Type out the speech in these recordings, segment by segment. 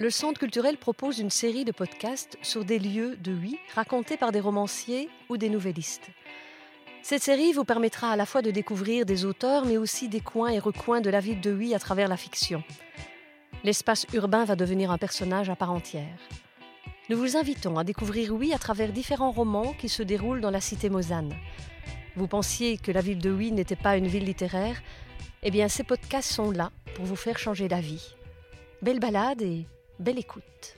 le Centre culturel propose une série de podcasts sur des lieux de Huy racontés par des romanciers ou des nouvellistes. Cette série vous permettra à la fois de découvrir des auteurs, mais aussi des coins et recoins de la ville de Huy à travers la fiction. L'espace urbain va devenir un personnage à part entière. Nous vous invitons à découvrir Huy à travers différents romans qui se déroulent dans la cité Mosane. Vous pensiez que la ville de Huy n'était pas une ville littéraire? Eh bien, ces podcasts sont là pour vous faire changer d'avis. Belle balade et belle écoute.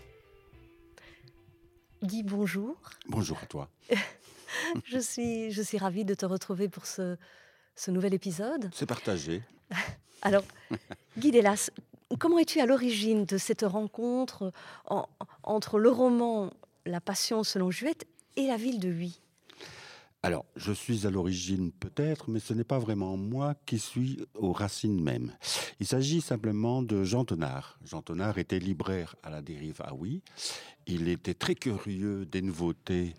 Guy, bonjour. Bonjour à toi. je, suis, je suis ravie de te retrouver pour ce, ce nouvel épisode. C'est partagé. Alors, Guy Delas, comment es-tu à l'origine de cette rencontre en, entre le roman La Passion selon Juette et la ville de Huy? Alors, je suis à l'origine peut-être, mais ce n'est pas vraiment moi qui suis aux racines même. Il s'agit simplement de Jean Tonard. Jean Tonard était libraire à la dérive à Oui. Il était très curieux des nouveautés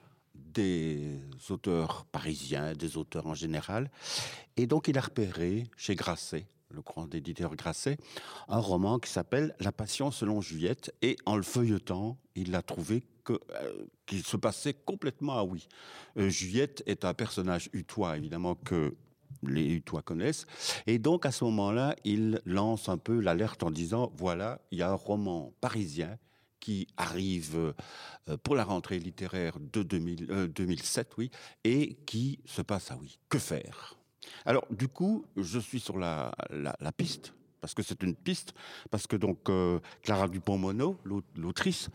des auteurs parisiens, des auteurs en général. Et donc, il a repéré chez Grasset, le grand éditeur Grasset, un roman qui s'appelle La Passion selon Juliette. Et en le feuilletant, il a trouvé euh, qu'il se passait complètement à oui. Euh, Juliette est un personnage utois, évidemment, que les Utois connaissent. Et donc, à ce moment-là, il lance un peu l'alerte en disant, voilà, il y a un roman parisien qui arrive euh, pour la rentrée littéraire de 2007, oui, et qui se passe à oui. Que faire? Alors, du coup, je suis sur la, piste, parce que c'est une piste, parce que donc Clara Dupont-Mono, l'autrice,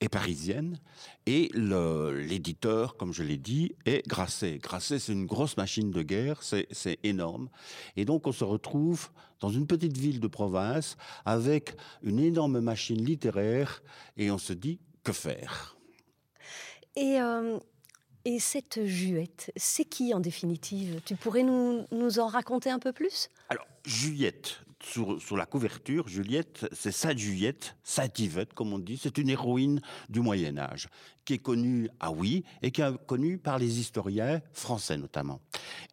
est parisienne et l'éditeur, comme je l'ai dit, est Grasset. Grasset, c'est une grosse machine de guerre, c'est énorme. Et donc, on se retrouve dans une petite ville de province avec une énorme machine littéraire et on se dit, que faire? Et euh, et cette Juliette, c'est qui en définitive? Tu pourrais nous, en raconter un peu plus? Alors, Juliette, sur, la couverture, Juliette, c'est Sainte Juliette, Sainte Yvette, comme on dit, c'est une héroïne du Moyen Âge, qui est connue à oui et qui est connue par les historiens français notamment.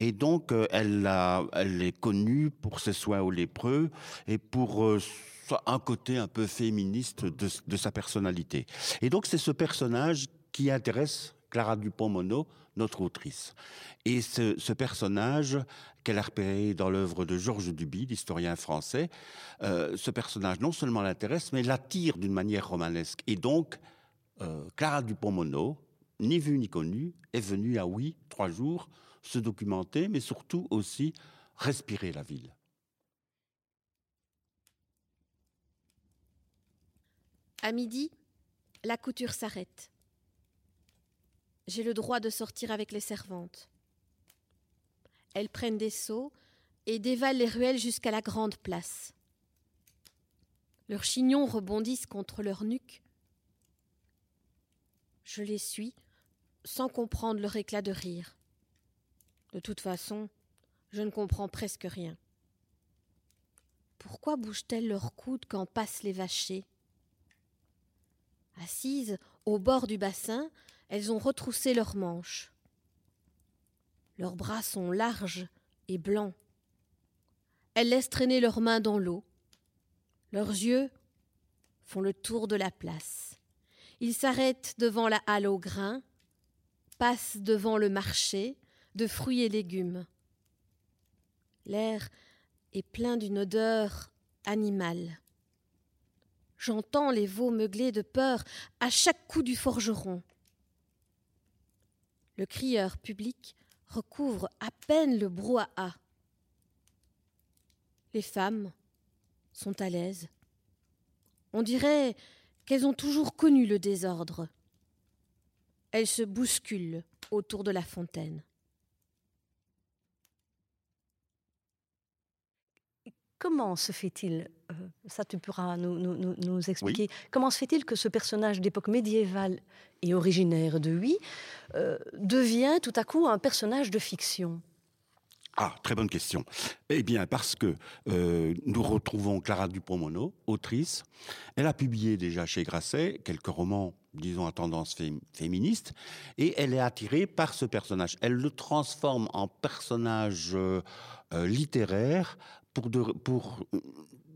Et donc, euh, elle, est connue pour ses soins aux lépreux et pour euh, un côté un peu féministe de sa personnalité. Et donc, c'est ce personnage qui intéresse Clara Dupont-Mono, notre autrice. Et ce, personnage qu'elle a repéré dans l'œuvre de Georges Duby, l'historien français, euh, ce personnage non seulement l'intéresse, mais l'attire d'une manière romanesque. Et donc, euh, Clara Dupont-Mono, ni vue ni connue, est venue à Oui, trois jours, se documenter, mais surtout aussi respirer la ville. À midi, la couture s'arrête j'ai le droit de sortir avec les servantes. Elles prennent des seaux et dévalent les ruelles jusqu'à la grande place. Leurs chignons rebondissent contre leur nuque. Je les suis, sans comprendre leur éclat de rire. De toute façon, je ne comprends presque rien. Pourquoi bougent-elles leurs coudes quand passent les vachers? Assises au bord du bassin, elles ont retroussé leurs manches. Leurs bras sont larges et blancs. Elles laissent traîner leurs mains dans l'eau. Leurs yeux font le tour de la place. Ils s'arrêtent devant la halle au grain, passent devant le marché de fruits et légumes. L'air est plein d'une odeur animale. J'entends les veaux meugler de peur à chaque coup du forgeron. Le crieur public recouvre à peine le brouhaha. Les femmes sont à l'aise. On dirait qu'elles ont toujours connu le désordre. Elles se bousculent autour de la fontaine. Comment se fait-il, euh, ça tu pourras nous, expliquer, comment se fait-il que ce personnage d'époque médiévale et originaire de Huy euh, devient tout à coup un personnage de fiction? Ah, très bonne question. Eh bien, parce que euh, nous retrouvons Clara Dupont-Mono, autrice. Elle a publié déjà chez Grasset quelques romans, disons, à tendance féministe, et elle est attirée par ce personnage. Elle le transforme en personnage littéraire pour, pour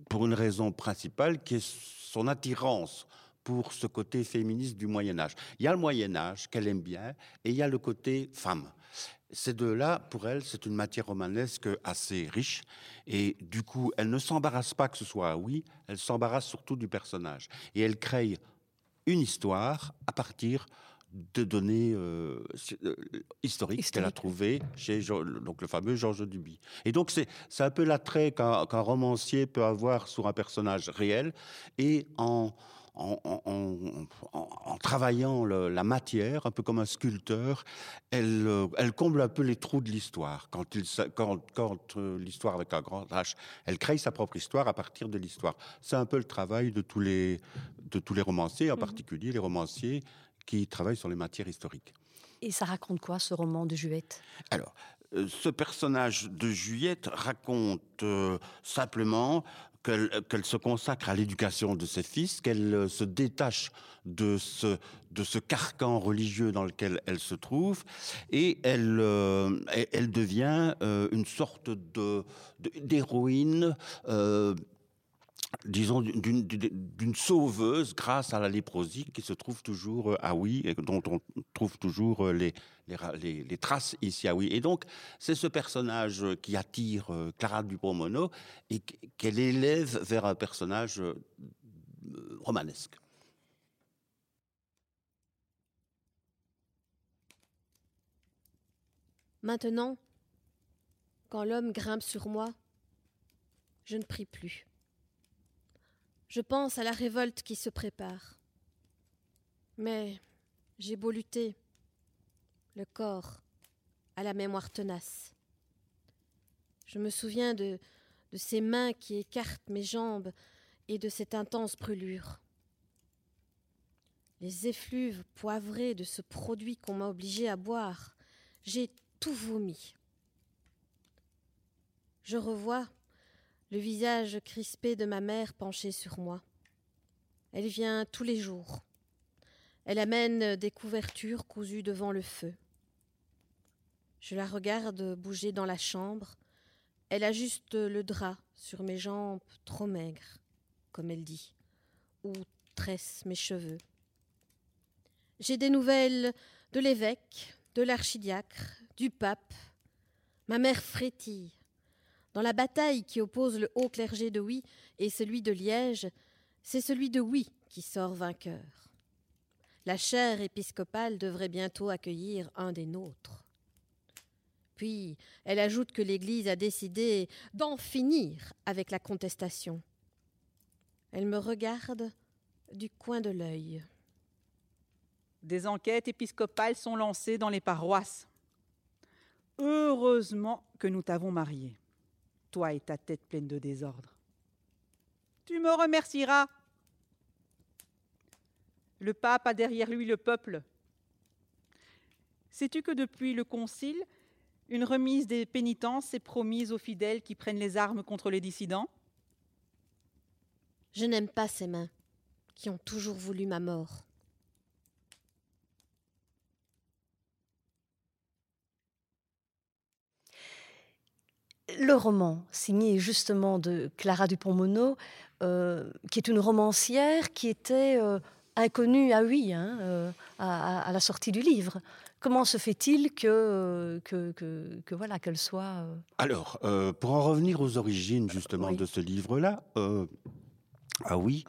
pour une raison principale qui est son attirance pour ce côté féministe du Moyen Âge. Il y a le Moyen Âge qu'elle aime bien et il y a le côté femme. Ces deux-là, pour elle, c'est une matière romanesque assez riche. Et du coup, elle ne s'embarrasse pas que ce soit oui, elle s'embarrasse surtout du personnage. Et elle crée une histoire à partir de données euh, euh, historiques qu'elle a trouvées chez donc le fameux Georges Duby. Et donc c'est un peu l'attrait qu'un romancier peut avoir sur un personnage réel et en en, travaillant la matière, un peu comme un sculpteur, elle, euh, elle comble un peu les trous de l'histoire. Quand, quand, l'histoire avec un grand H, elle crée sa propre histoire à partir de l'histoire. C'est un peu le travail de tous les, de tous les romanciers, en mmh particulier les romanciers qui travaille sur les matières historiques. Et ça raconte quoi, ce roman de Juliette Alors, euh, ce personnage de Juliette raconte euh, simplement qu'elle se consacre à l'éducation de ses fils, qu'elle euh, se détache de ce, de ce carcan religieux dans lequel elle se trouve, et elle, elle devient une sorte d'héroïne disons, d'une sauveuse grâce à la léprosie qui se trouve toujours euh, à Oui, et dont on trouve toujours euh, les, traces ici à Oui. Et donc, c'est ce personnage qui attire euh, Clara Dupont-Mono et qu'elle élève vers un personnage romanesque. Maintenant, quand l'homme grimpe sur moi, je ne prie plus. Je pense à la révolte qui se prépare. Mais j'ai beau lutter, le corps a la mémoire tenace. Je me souviens de, de ces mains qui écartent mes jambes et de cette intense brûlure. Les effluves poivrés de ce produit qu'on m'a obligé à boire, j'ai tout vomi. Je revois le visage crispé de ma mère penché sur moi. Elle vient tous les jours. Elle amène des couvertures cousues devant le feu. Je la regarde bouger dans la chambre. Elle ajuste le drap sur mes jambes trop maigres, comme elle dit, ou tresse mes cheveux. J'ai des nouvelles de l'évêque, de l'archidiacre, du pape. Ma mère frétille. Dans la bataille qui oppose le haut clergé de Oui et celui de Liège, c'est celui de Oui qui sort vainqueur. La chaire épiscopale devrait bientôt accueillir un des nôtres. Puis elle ajoute que l'Église a décidé d'en finir avec la contestation. Elle me regarde du coin de l'œil. Des enquêtes épiscopales sont lancées dans les paroisses. Heureusement que nous t'avons marié toi et ta tête pleine de désordre. Tu me remercieras. Le pape a derrière lui le peuple. Sais-tu que depuis le concile, une remise des pénitences est promise aux fidèles qui prennent les armes contre les dissidents? Je n'aime pas ces mains qui ont toujours voulu ma mort. Le roman, signé justement de Clara Dupont-Mono, euh, qui est une romancière qui était euh, inconnue à oui, hein, euh, à, la sortie du livre. Comment se fait-il que, que, voilà qu'elle soit Alors, pour en revenir aux origines justement de ce livre-là, ah oui,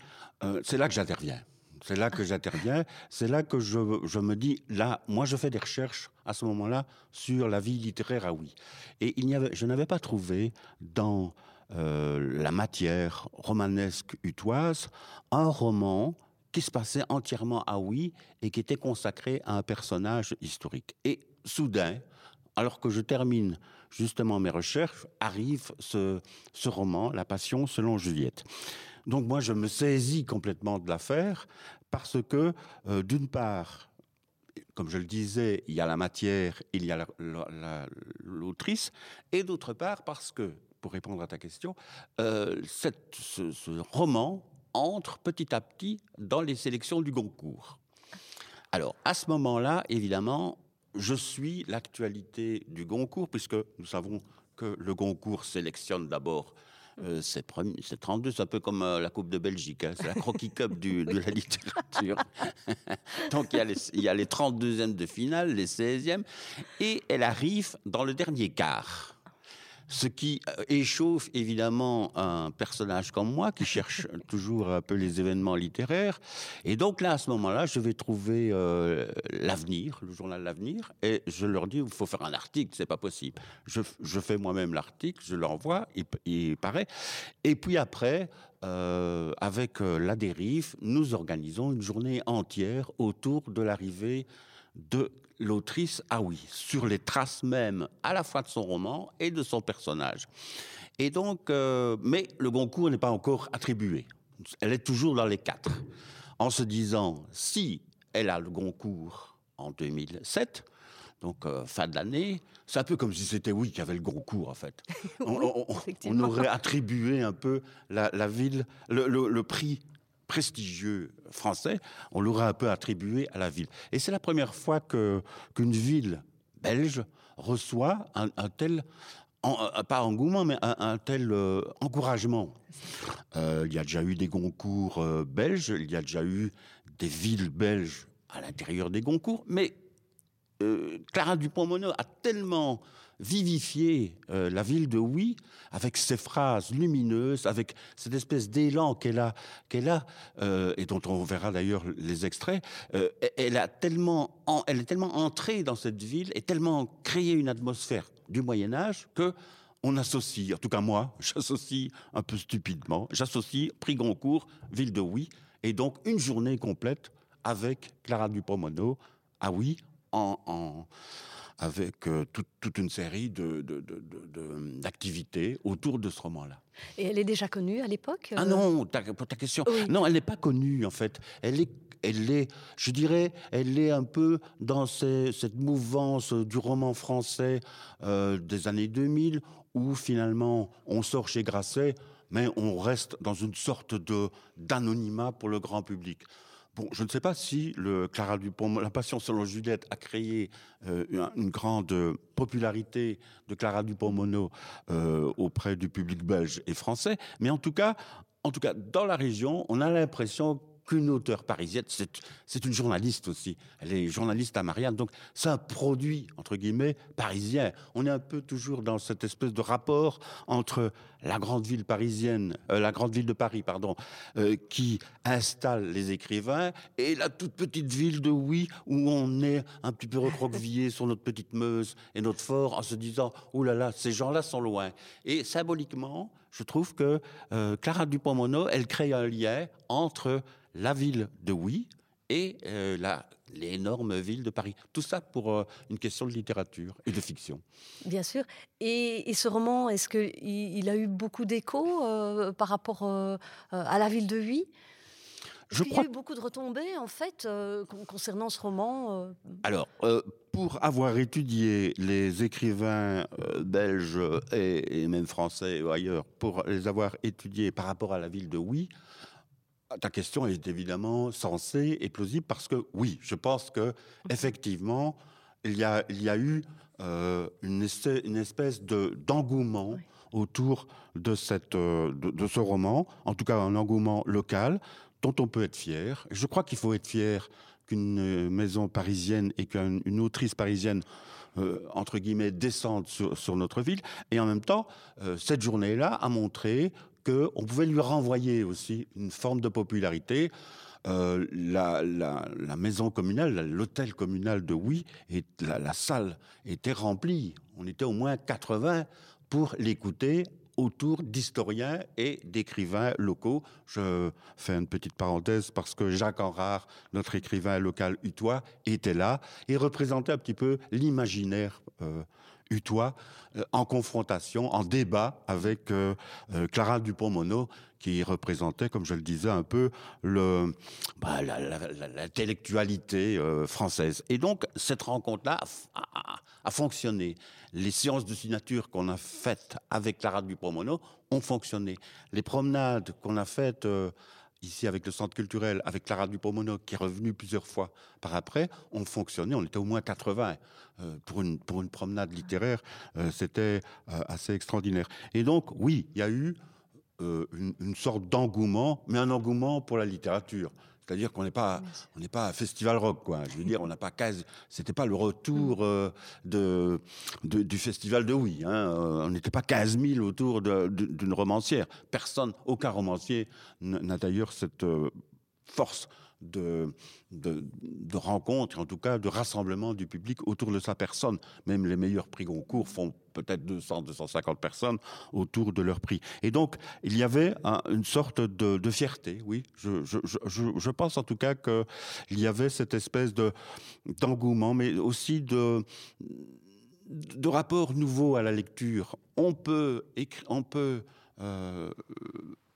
c'est là que j'interviens. C'est là que j'interviens. C'est là que je, me dis, là, moi, je fais des recherches à ce moment-là sur la vie littéraire à oui. Et je n'avais pas trouvé dans euh, la matière romanesque utoise un roman qui se passait entièrement à oui et qui était consacré à un personnage historique. Et soudain, alors que je termine justement mes recherches, arrive ce roman, La Passion selon Juliette. Donc moi, je me saisis complètement de l'affaire parce que, euh, d'une part, comme je le disais, il y a la matière, il y a l'autrice, et d'autre part parce que, pour répondre à ta question, euh, ce, roman entre petit à petit dans les sélections du Goncourt. Alors, à ce moment-là, évidemment, je suis l'actualité du Goncourt, puisque nous savons que le Goncourt sélectionne d'abord Euh, c'est 32, c'est un peu comme euh, la Coupe de Belgique, hein. c'est la croquis cup de la littérature. Donc il y, a les, il y a les 32e de finale, les 16e, et elle arrive dans le dernier quart ce qui euh, échauffe évidemment un personnage comme moi qui cherche toujours un peu les événements littéraires. Et donc là, à ce moment-là, je vais trouver euh, l'avenir, le journal L'avenir, et je leur dis il faut faire un article, c'est pas possible. Je, fais moi-même l'article, je l'envoie, il, il, paraît. Et puis après, euh, avec la dérive, nous organisons une journée entière autour de l'arrivée de l'autrice, ah oui, sur les traces même à la fois de son roman et de son personnage. Et donc, euh, mais le Goncourt n'est pas encore attribué. Elle est toujours dans les quatre. En se disant, si elle a le Goncourt en 2007, donc euh, fin de l'année, c'est un peu comme si c'était oui qui avait le Goncourt en fait. on, aurait attribué un peu la, ville, le prix prestigieux français, on l'aurait un peu attribué à la ville. Et c'est la première fois que qu'une ville belge reçoit un, tel euh, pas engouement, mais un, tel euh, encouragement. Euh, il y a déjà eu des concours belges, il y a déjà eu des villes belges à l'intérieur des concours, mais Clara Dupont-Mono a tellement vivifier euh, la ville de Oui avec ses phrases lumineuses, avec cette espèce d'élan qu'elle a, qu'elle a euh, et dont on verra d'ailleurs les extraits. Euh, elle, a tellement elle est tellement entrée dans cette ville et tellement créé une atmosphère du Moyen Âge que on associe, en tout cas moi, j'associe un peu stupidement, j'associe prix Goncourt, ville de Oui, et donc une journée complète avec Clara Dupont-Mono à Oui en avec euh, toute, une série d'activités autour de ce roman-là. Et elle est déjà connue à l'époque Ah non, pour ta question. Non, elle n'est pas connue en fait. Elle est elle est, je dirais, elle est un peu dans cette mouvance du roman français euh, des années 2000, où finalement on sort chez Grasset, mais on reste dans une sorte de d'anonymat pour le grand public. Bon, je ne sais pas si Clara Dupont, La Passion selon Juliette a créé euh, une, grande popularité de Clara Dupont-Mono euh, auprès du public belge et français, mais en tout cas, en tout cas, dans la région, on a l'impression qu'une auteure parisienne, c'est une journaliste aussi. Elle est journaliste à Marianne, donc c'est un produit, entre guillemets, parisien. On est un peu toujours dans cette espèce de rapport entre la grande ville parisienne, euh, la grande ville de Paris, pardon, euh, qui installe les écrivains, et la toute petite ville de Oui, où on est un petit peu recroquevillé sur notre petite Meuse et notre fort, en se disant, oh là là, ces gens-là sont loin. Et symboliquement, je trouve que euh, Clara Dupont-Mono, elle crée un lien entre la ville de Oui et euh, l'énorme ville de Paris. Tout ça pour euh, une question de littérature et de fiction. Bien sûr. Et, ce roman, est-ce qu'il il a eu beaucoup d'écho euh, par rapport à la ville de Oui je crois... Il y a eu beaucoup de retombées, en fait, concernant ce roman Alors, pour avoir étudié les écrivains belges et, et, même français ou ailleurs, pour les avoir étudiés par rapport à la ville de Oui, ta question est évidemment sensée et plausible parce que oui, je pense que effectivement, il y a, il y a eu euh, une, espèce de d'engouement autour de cette euh, de, ce roman, en tout cas un engouement local dont on peut être fier. Je crois qu'il faut être fier qu'une maison parisienne et qu'une autrice parisienne euh, entre guillemets descende sur, sur, notre ville. Et en même temps, cette journée-là a montré qu'on pouvait lui renvoyer aussi une forme de popularité. Euh, la, maison communale, l'hôtel communal de Oui, la, salle était remplie. On était au moins 80 pour l'écouter autour d'historiens et d'écrivains locaux. Je fais une petite parenthèse parce que Jacques Enrard, notre écrivain local utois, était là et représentait un petit peu l'imaginaire euh, utois euh, en confrontation, en débat avec euh, euh, Clara Dupont-Mono, qui représentait, comme je le disais, un peu bah, l'intellectualité française. Et donc cette rencontre-là a, fonctionné. Les séances de signature qu'on a faites avec Clara Dupont-Mono ont fonctionné. Les promenades qu'on a faites ici avec le centre culturel, avec Clara Dupont-Mono, qui est revenue plusieurs fois par après, ont fonctionné. On était au moins 80 euh, pour, une, promenade littéraire. Euh, c'était euh, assez extraordinaire. Et donc, oui, il y a eu une, sorte d'engouement, mais un engouement pour la littérature. C'est-à-dire qu'on n'est pas, on n'est pas un festival rock, quoi. Je veux dire, on n'a pas 15, c'était pas le retour mm. euh, de, de, du festival de Oui. Hein. Euh, on n'était pas 15 000 autour d'une romancière. Personne, aucun romancier n'a d'ailleurs cette euh, force de, de, de rencontre, en tout cas de rassemblement du public autour de sa personne. Même les meilleurs prix Goncourt font peut-être 200, 250 personnes autour de leur prix. Et donc, il y avait un, une sorte de, de, fierté, oui. Je, pense en tout cas qu'il y avait cette espèce d'engouement, mais aussi de de rapport nouveau à la lecture. On peut, on peut euh,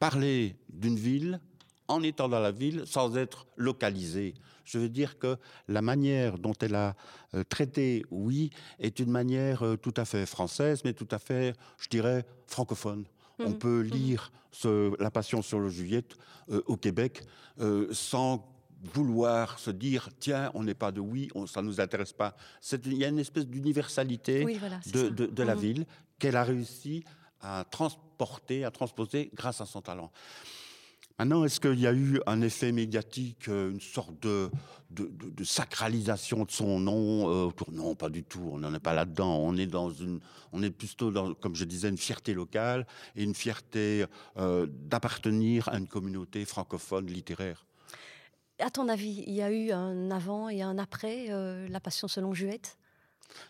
parler d'une ville en étant dans la ville sans être localisé. Je veux dire que la manière dont elle a euh, traité oui est une manière euh, tout à fait française, mais tout à fait, je dirais, francophone. On mmh. peut mmh. lire ce, La Passion sur le Juliette euh, au Québec sans vouloir se dire tiens on n'est pas de oui on, ça nous intéresse pas il y a une espèce d'universalité oui, voilà, de, de, de, la mmh. ville qu'elle a réussi à transporter à transposer grâce à son talent Maintenant, est-ce qu'il y a eu un effet médiatique, euh, une sorte de, sacralisation de son nom euh, Non, pas du tout. On n'en est pas là-dedans. On est dans une, plutôt dans, comme je disais, une fierté locale et une fierté euh, d'appartenir à une communauté francophone littéraire. À ton avis, il y a eu un avant et un après La Passion selon Juette?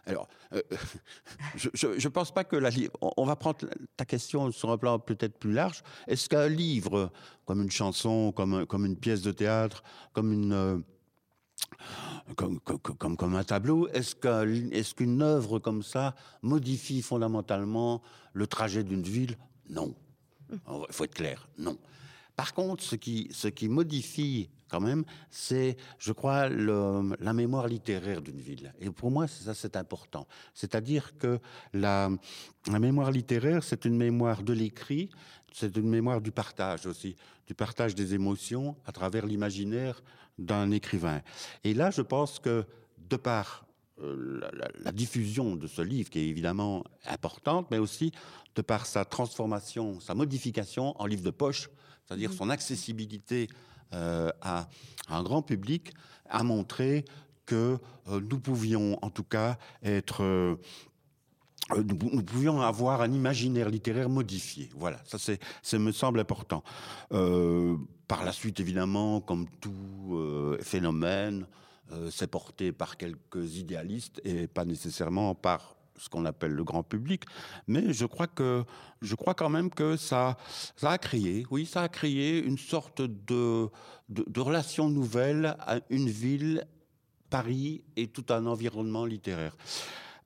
Alors, euh, je ne pense pas que la on va prendre ta question sur un plan peut-être plus large. Est-ce qu'un livre, comme une chanson, comme, comme une pièce de théâtre, comme une euh, comme, comme, comme, comme, un tableau, est-ce qu'une est œuvre comme ça modifie fondamentalement le trajet d'une ville? Non. Il faut être clair, non. Par contre, ce qui, ce qui modifie quand même, c'est, je crois, le, la mémoire littéraire d'une ville. Et pour moi, ça, c'est important. C'est-à-dire que la, la mémoire littéraire, c'est une mémoire de l'écrit, c'est une mémoire du partage aussi, du partage des émotions à travers l'imaginaire d'un écrivain. Et là, je pense que de par euh, la, la, la, diffusion de ce livre, qui est évidemment importante, mais aussi de par sa transformation, sa modification en livre de poche, c'est-à-dire mmh. son accessibilité euh, à, un grand public, a montré que euh, nous pouvions en tout cas être euh, nous, pouvions avoir un imaginaire littéraire modifié. Voilà, ça c'est, ça me semble important. Par la suite, évidemment, comme tout phénomène, c'est porté par quelques idéalistes et pas nécessairement par ce qu'on appelle le grand public, mais je crois que je crois quand même que ça a créé, oui, ça a créé une sorte de relation nouvelle à une ville, Paris et tout un environnement littéraire.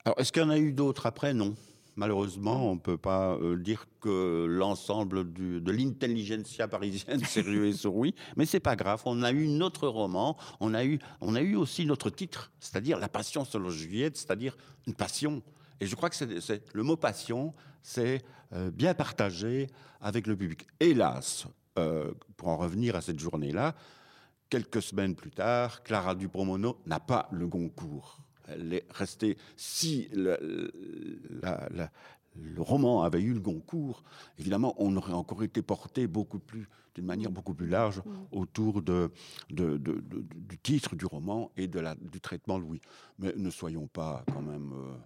Alors, est-ce qu'il y en a eu d'autres après? Non. Malheureusement, on ne peut pas euh, dire que l'ensemble de l'intelligentsia parisienne s'est rué sur oui, mais c'est pas grave. On a eu notre roman, on a eu, on a eu aussi notre titre, c'est-à-dire La Passion selon Juliette, c'est-à-dire une passion. Et je crois que c'est le mot passion, c'est euh, bien partagé avec le public. Hélas, euh, pour en revenir à cette journée-là, quelques semaines plus tard, Clara Dupromono n'a pas le Goncourt. Elle est restée. Si le, la, la, le roman avait eu le Goncourt, évidemment, on aurait encore été porté beaucoup plus, d'une manière beaucoup plus large, mmh. autour de, de, de, du titre du roman et de la, du traitement de Louis. Mais ne soyons pas quand même. Euh,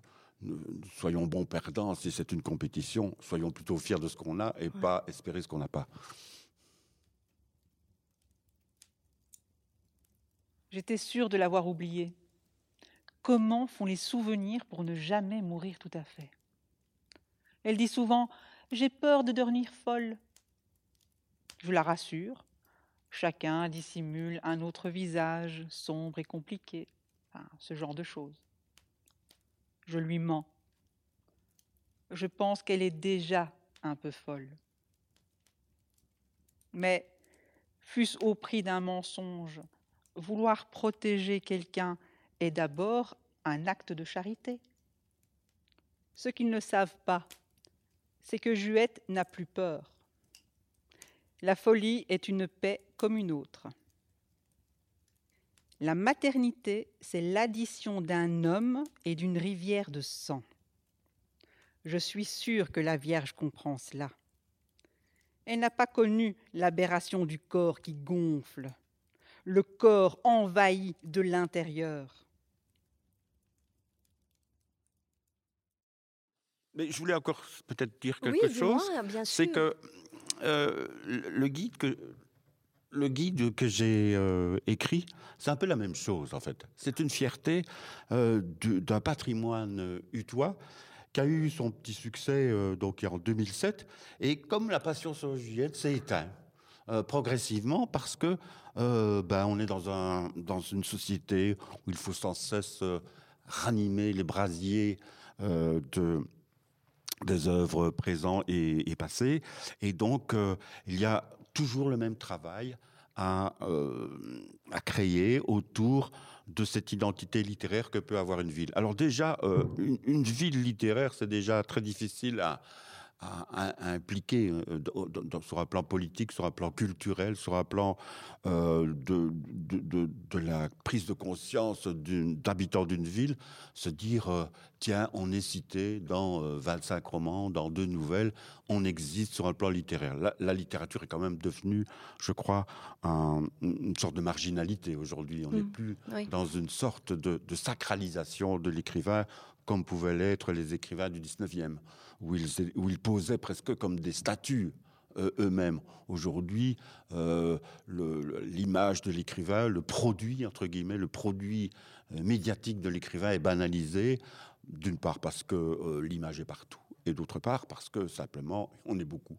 soyons bons perdants, si c'est une compétition, soyons plutôt fiers de ce qu'on a et ouais. pas espérer ce qu'on n'a pas. J'étais sûre de l'avoir oublié. Comment font les souvenirs pour ne jamais mourir tout à fait? Elle dit souvent J'ai peur de devenir folle. Je la rassure. Chacun dissimule un autre visage, sombre et compliqué. Enfin, ce genre de choses je lui mens. Je pense qu'elle est déjà un peu folle. Mais, fût-ce au prix d'un mensonge, vouloir protéger quelqu'un est d'abord un acte de charité. Ce qu'ils ne savent pas, c'est que Juette n'a plus peur. La folie est une paix comme une autre. La maternité, c'est l'addition d'un homme et d'une rivière de sang. Je suis sûre que la Vierge comprend cela. Elle n'a pas connu l'aberration du corps qui gonfle, le corps envahi de l'intérieur. Mais je voulais encore peut-être dire quelque oui, chose. bien C'est que euh, le guide que le guide que j'ai euh, écrit, c'est un peu la même chose en fait. C'est une fierté euh, d'un patrimoine euh, utois qui a eu son petit succès donc en 2007 et comme la passion sur Juliette s'est éteint euh, progressivement parce que ben, on est dans un dans une société où il faut sans cesse ranimer les brasiers de des œuvres présentes et, et passées. Et donc, il y a toujours le même travail à, euh, à créer autour de cette identité littéraire que peut avoir une ville. Alors déjà, euh, une ville littéraire, c'est déjà très difficile à, à- impliquer euh, sur un plan politique, sur un plan culturel, sur un plan euh, de, de, de- de la prise de conscience d'habitants d'une ville, se dire, euh, tiens, on est cité dans euh, 25 romans, dans deux nouvelles, on existe sur un plan littéraire. La, la littérature est quand même devenue, je crois, un- une sorte de marginalité aujourd'hui. On n'est Mm. plus Oui. dans une sorte de, de sacralisation de l'écrivain comme pouvaient l'être les écrivains du 19e, où ils, où ils posaient presque comme des statues euh, eux-mêmes. Aujourd'hui, euh, l'image de l'écrivain, le produit, entre guillemets, le produit euh, médiatique de l'écrivain est banalisé, d'une part parce que l'image est partout, et d'autre part parce que simplement, on est beaucoup.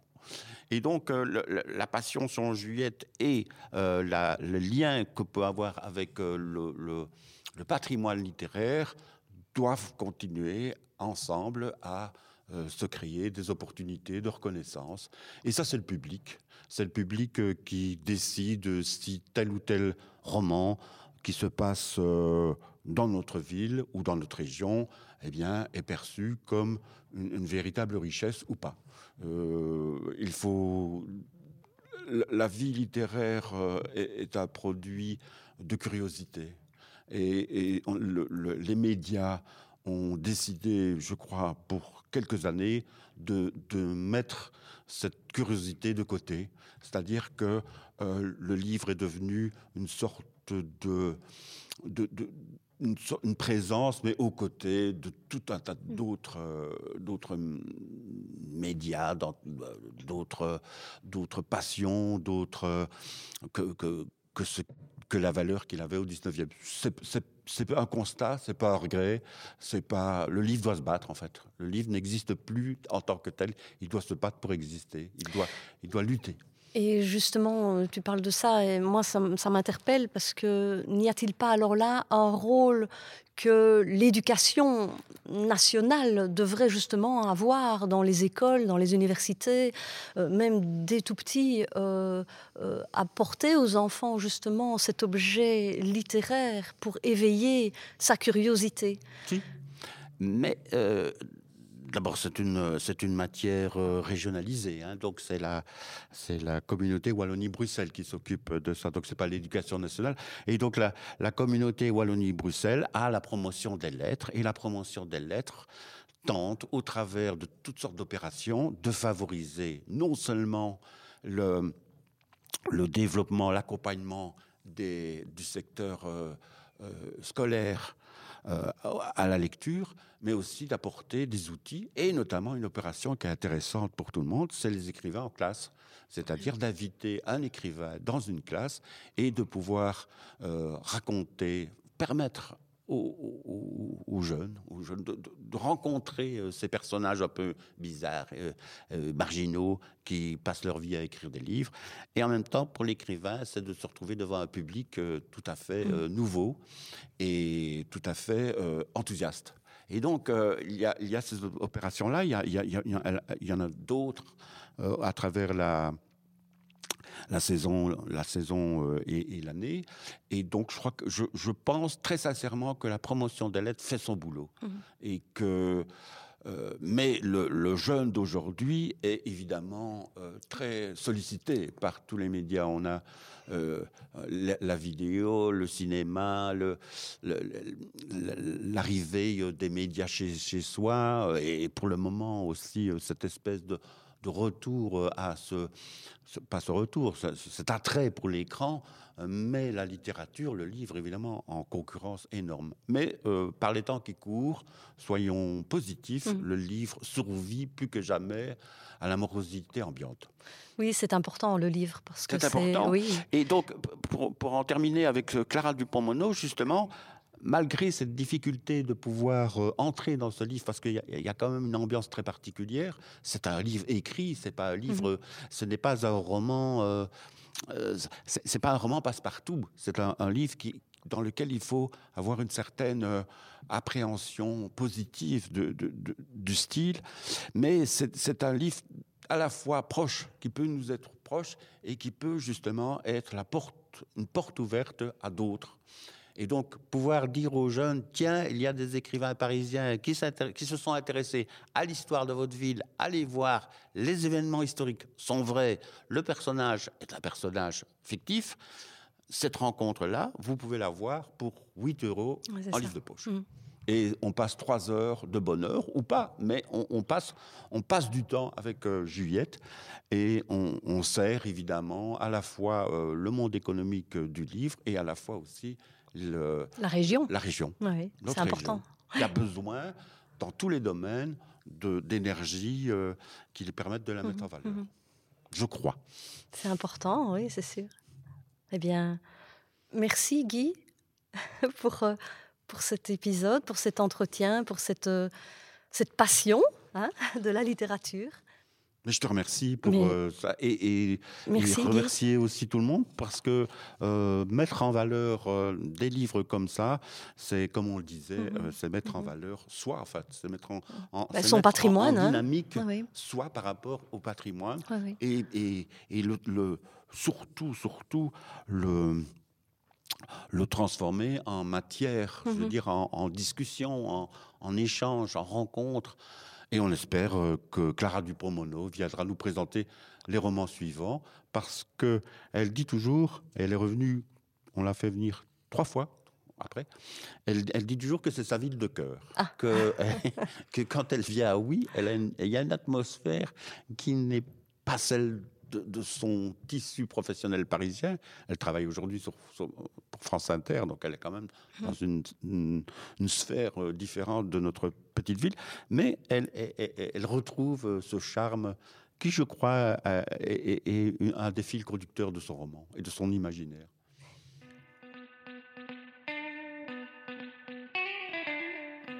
Et donc, la passion sur Juliette et la- le lien que peut avoir avec le- le patrimoine littéraire doivent continuer ensemble à euh, se créer des opportunités de reconnaissance. Et ça, c'est le public. C'est le public euh, qui décide si tel ou tel roman qui se passe euh, dans notre ville ou dans notre région eh bien, est perçu comme une, une véritable richesse ou pas. Il faut la- vie littéraire est un produit de curiosité. Et, et on- le- le- les médias ont décidé, je crois, pour quelques années, de, de mettre cette curiosité de côté. C'est-à-dire que euh, le livre est devenu une sorte de, de- de- une, présence, mais aux côtés de tout un tas d'autres euh, d'autres mm, médias, euh, d'autres d'autres passions, d'autres que, que, que, ce- que la valeur qu'il avait au 19e. C'est- un constat, c'est pas un regret, c'est pas le livre doit se battre en fait. Le livre n'existe plus en tant que tel, il doit se battre pour exister, il doit il doit lutter. Et justement, euh, tu parles de ça, et moi, ça, m'interpelle parce que n'y a-t-il pas alors là un rôle que l'éducation nationale devrait justement avoir dans les écoles, dans les universités, euh, même dès tout petit, euh, apporter aux enfants justement cet objet littéraire pour éveiller sa curiosité? Mais d'abord, c'est une, c'est une matière euh, régionalisée. hein. donc, c'est la, c'est la communauté Wallonie-Bruxelles qui s'occupe de ça. Donc, c'est pas l'éducation nationale. Et donc, la, la communauté Wallonie-Bruxelles a la promotion des lettres. Et la promotion des lettres tente, au travers de toutes sortes d'opérations, de favoriser non seulement le, le développement, l'accompagnement des- du secteur euh, euh, scolaire euh, à la lecture, mais aussi d'apporter des outils, et notamment une opération qui est intéressante pour tout le monde, c'est les écrivains en classe. C'est-à-dire d'inviter un écrivain dans une classe et de pouvoir euh, raconter, permettre aux, aux- aux jeunes, aux jeunes de, de- de rencontrer euh, ces personnages un peu bizarres, euh, euh, marginaux, qui passent leur vie à écrire des livres. Et en même temps, pour l'écrivain, c'est de se retrouver devant un public euh, tout à fait euh, nouveau et tout à fait enthousiaste. Et donc, il, y a, il y a ces opérations-là, il y, il il en a d'autres à travers la, la saison, la saison euh, et, et l'année. Et donc, je crois que je, je pense très sincèrement que la promotion des lettres fait son boulot. Et que, euh, mais le, le jeune d'aujourd'hui est évidemment euh, très sollicité par tous les médias. On a euh, la, la vidéo, le cinéma, l'arrivée des médias chez, chez soi, et pour le moment aussi cette espèce de de retour euh, à ce, pas ce retour, cet attrait pour l'écran, euh, mais la littérature, le livre, évidemment, en concurrence énorme. Mais euh, par les temps qui courent, soyons positifs, mmh. le livre survit plus que jamais à la morosité ambiante. Oui, c'est important le livre parce que c'est important. Oui. Et donc, pour, pour, en terminer avec Clara Dupont-Mono, justement, malgré cette difficulté de pouvoir euh, entrer dans ce livre, parce qu'il y, a quand même une ambiance très particulière, c'est un livre écrit, c'est pas un livre, mhm. ce n'est pas un roman, euh, euh, c'est pas un roman passe-partout, c'est un, livre qui, dans lequel il faut avoir une certaine appréhension positive de, du style, mais c'est un livre à la fois proche, qui peut nous être proche et qui peut justement être la porte, une porte ouverte à d'autres. Et donc, pouvoir dire aux jeunes, tiens, il y a des écrivains parisiens qui, qui se sont intéressés à l'histoire de votre ville, allez voir, les événements historiques sont vrais, le personnage est un personnage fictif. Cette rencontre-là, vous pouvez la voir pour 8 euros en livre de poche. Mmh. Et on passe trois heures de bonheur, ou pas, mais on, passe, on passe du temps avec euh, Juliette et on, sert évidemment à la fois euh, le monde économique du livre et à la fois aussi la région. La région. c'est important. Il y a besoin, dans tous les domaines, d'énergie euh, qui lui permettent de la mettre en mhm, valeur. Mhm. Je crois. C'est important, oui, c'est sûr. Eh bien, merci Guy pour, euh, pour cet épisode, pour cet entretien, pour cette, euh, cette passion hein, de la littérature. Mais je te remercie pour euh, ça et, et, remercier aussi tout le monde parce que euh, mettre en valeur euh, des livres comme ça, c'est comme on le disait, mhm. c'est mettre en mhm. valeur soi en fait, c'est mettre en, bah, son patrimoine, en, dynamique, soit par rapport au patrimoine et, et, le, le, surtout surtout le le transformer en matière, je veux mhm. dire en, en discussion, en, en échange, en rencontre. Et on espère euh, que Clara Dupont-Mono viendra nous présenter les romans suivants, parce qu'elle dit toujours, elle est revenue, on l'a fait venir trois fois après, elle, dit toujours que c'est sa ville de cœur, ah. que, que quand elle vient à Oui, elle il y a une atmosphère qui n'est pas celle de, son tissu professionnel parisien. Elle travaille aujourd'hui sur, pour France Inter, donc elle est quand même dans une, une, sphère euh, différente de notre petite ville. Mais elle, elle, retrouve euh, ce charme qui, je crois, euh, est, un des fils conducteurs de son roman et de son imaginaire.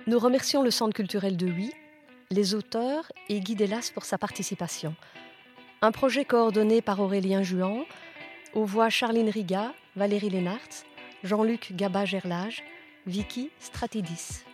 Nous remercions le Centre culturel de Huy, les auteurs et Guy Delas pour sa participation. Un projet coordonné par Aurélien Juan, aux voix Charline Riga, Valérie Lénart, Jean-Luc Gaba-Gerlage, Vicky Stratidis.